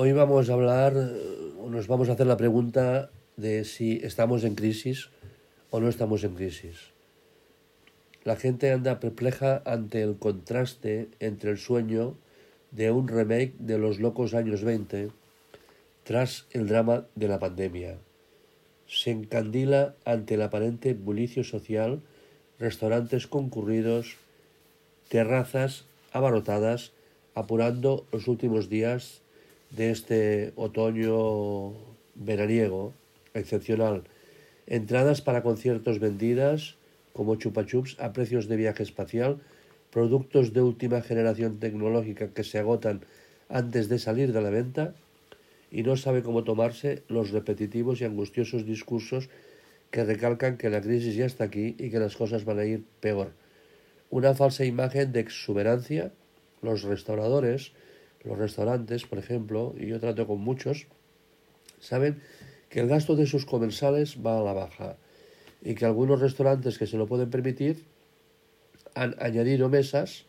Hoy vamos a hablar, nos vamos a hacer la pregunta de si estamos en crisis o no estamos en crisis. La gente anda perpleja ante el contraste entre el sueño de un remake de los locos años 20 tras el drama de la pandemia. Se encandila ante el aparente bulicio social, restaurantes concurridos, terrazas abarrotadas, apurando los últimos días de este otoño veraniego excepcional. Entradas para conciertos vendidas como chupachups a precios de viaje espacial, productos de última generación tecnológica que se agotan antes de salir de la venta y no sabe cómo tomarse los repetitivos y angustiosos discursos que recalcan que la crisis ya está aquí y que las cosas van a ir peor. Una falsa imagen de exuberancia. Los restauradores, los restaurantes, por ejemplo, y yo trato con muchos, saben que el gasto de sus comensales va a la baja y que algunos restaurantes que se lo pueden permitir han añadido mesas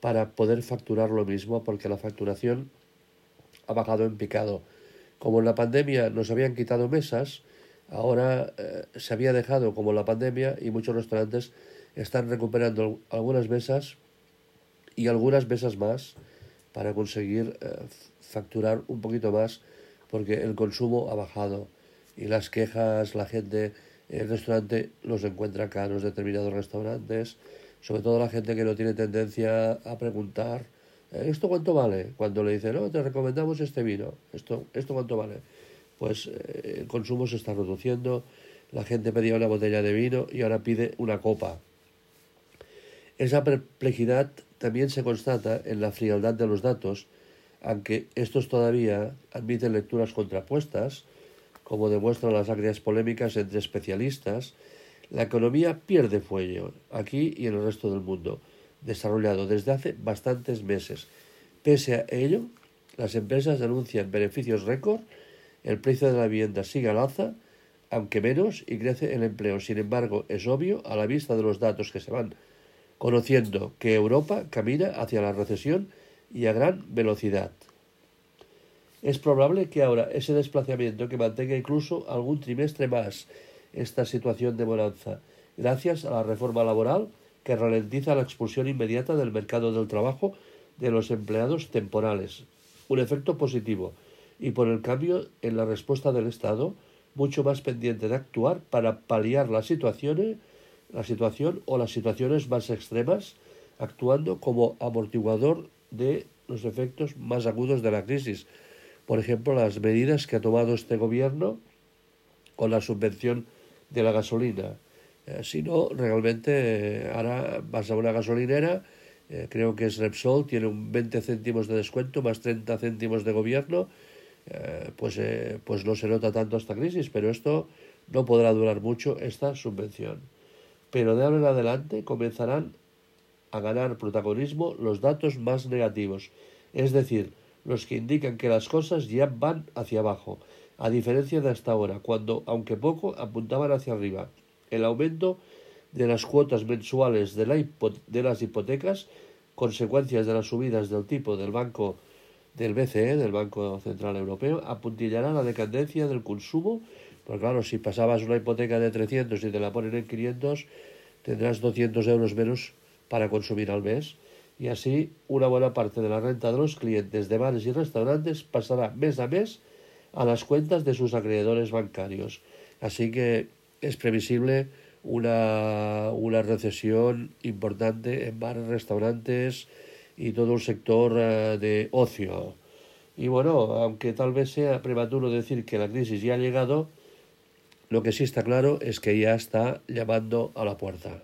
para poder facturar lo mismo porque la facturación ha bajado en picado. Como en la pandemia nos habían quitado mesas, ahora eh, se había dejado como la pandemia y muchos restaurantes están recuperando algunas mesas y algunas mesas más para conseguir eh, facturar un poquito más porque el consumo ha bajado y las quejas, la gente, el restaurante los encuentra caros, determinados restaurantes, sobre todo la gente que no tiene tendencia a preguntar, eh, ¿esto cuánto vale? Cuando le dicen, no, te recomendamos este vino, ¿esto, esto cuánto vale? Pues eh, el consumo se está reduciendo, la gente pedía una botella de vino y ahora pide una copa. Esa perplejidad también se constata en la frialdad de los datos, aunque estos todavía admiten lecturas contrapuestas, como demuestran las agrias polémicas entre especialistas, la economía pierde fuelle aquí y en el resto del mundo, desarrollado desde hace bastantes meses. Pese a ello, las empresas anuncian beneficios récord, el precio de la vivienda sigue al alza, aunque menos, y crece el empleo. Sin embargo, es obvio, a la vista de los datos que se van conociendo, que Europa camina hacia la recesión y a gran velocidad. Es probable que ahora ese desplazamiento que mantenga incluso algún trimestre más esta situación de bonanza, gracias a la reforma laboral que ralentiza la expulsión inmediata del mercado del trabajo de los empleados temporales, un efecto positivo, y por el cambio en la respuesta del Estado, mucho más pendiente de actuar para paliar las situaciones, la situación o las situaciones más extremas, actuando como amortiguador de los efectos más agudos de la crisis. Por ejemplo, las medidas que ha tomado este gobierno con la subvención de la gasolina. Eh, si no, realmente eh, ahora vas a una gasolinera, eh, creo que es Repsol, tiene un 20 céntimos de descuento más 30 céntimos de gobierno, pues, pues no se nota tanto esta crisis, pero esto no podrá durar mucho, esta subvención. Pero de ahora en adelante comenzarán a ganar protagonismo los datos más negativos, es decir, los que indican que las cosas ya van hacia abajo, a diferencia de hasta ahora, cuando, aunque poco, apuntaban hacia arriba. El aumento de las cuotas mensuales de, la de las hipotecas, consecuencias de las subidas del tipo del Banco del BCE, del Banco Central Europeo, apuntillará la decadencia del consumo, porque claro, si pasabas una hipoteca de 300 y te la ponen en 500, tendrás 200 euros menos para consumir al mes y así una buena parte de la renta de los clientes de bares y restaurantes pasará mes a mes a las cuentas de sus acreedores bancarios. Así que es previsible una, una recesión importante en bares, restaurantes y todo el sector eh, de ocio. Y bueno, aunque tal vez sea prematuro decir que la crisis ya ha llegado, lo que sí está claro es que ya está llamando a la puerta.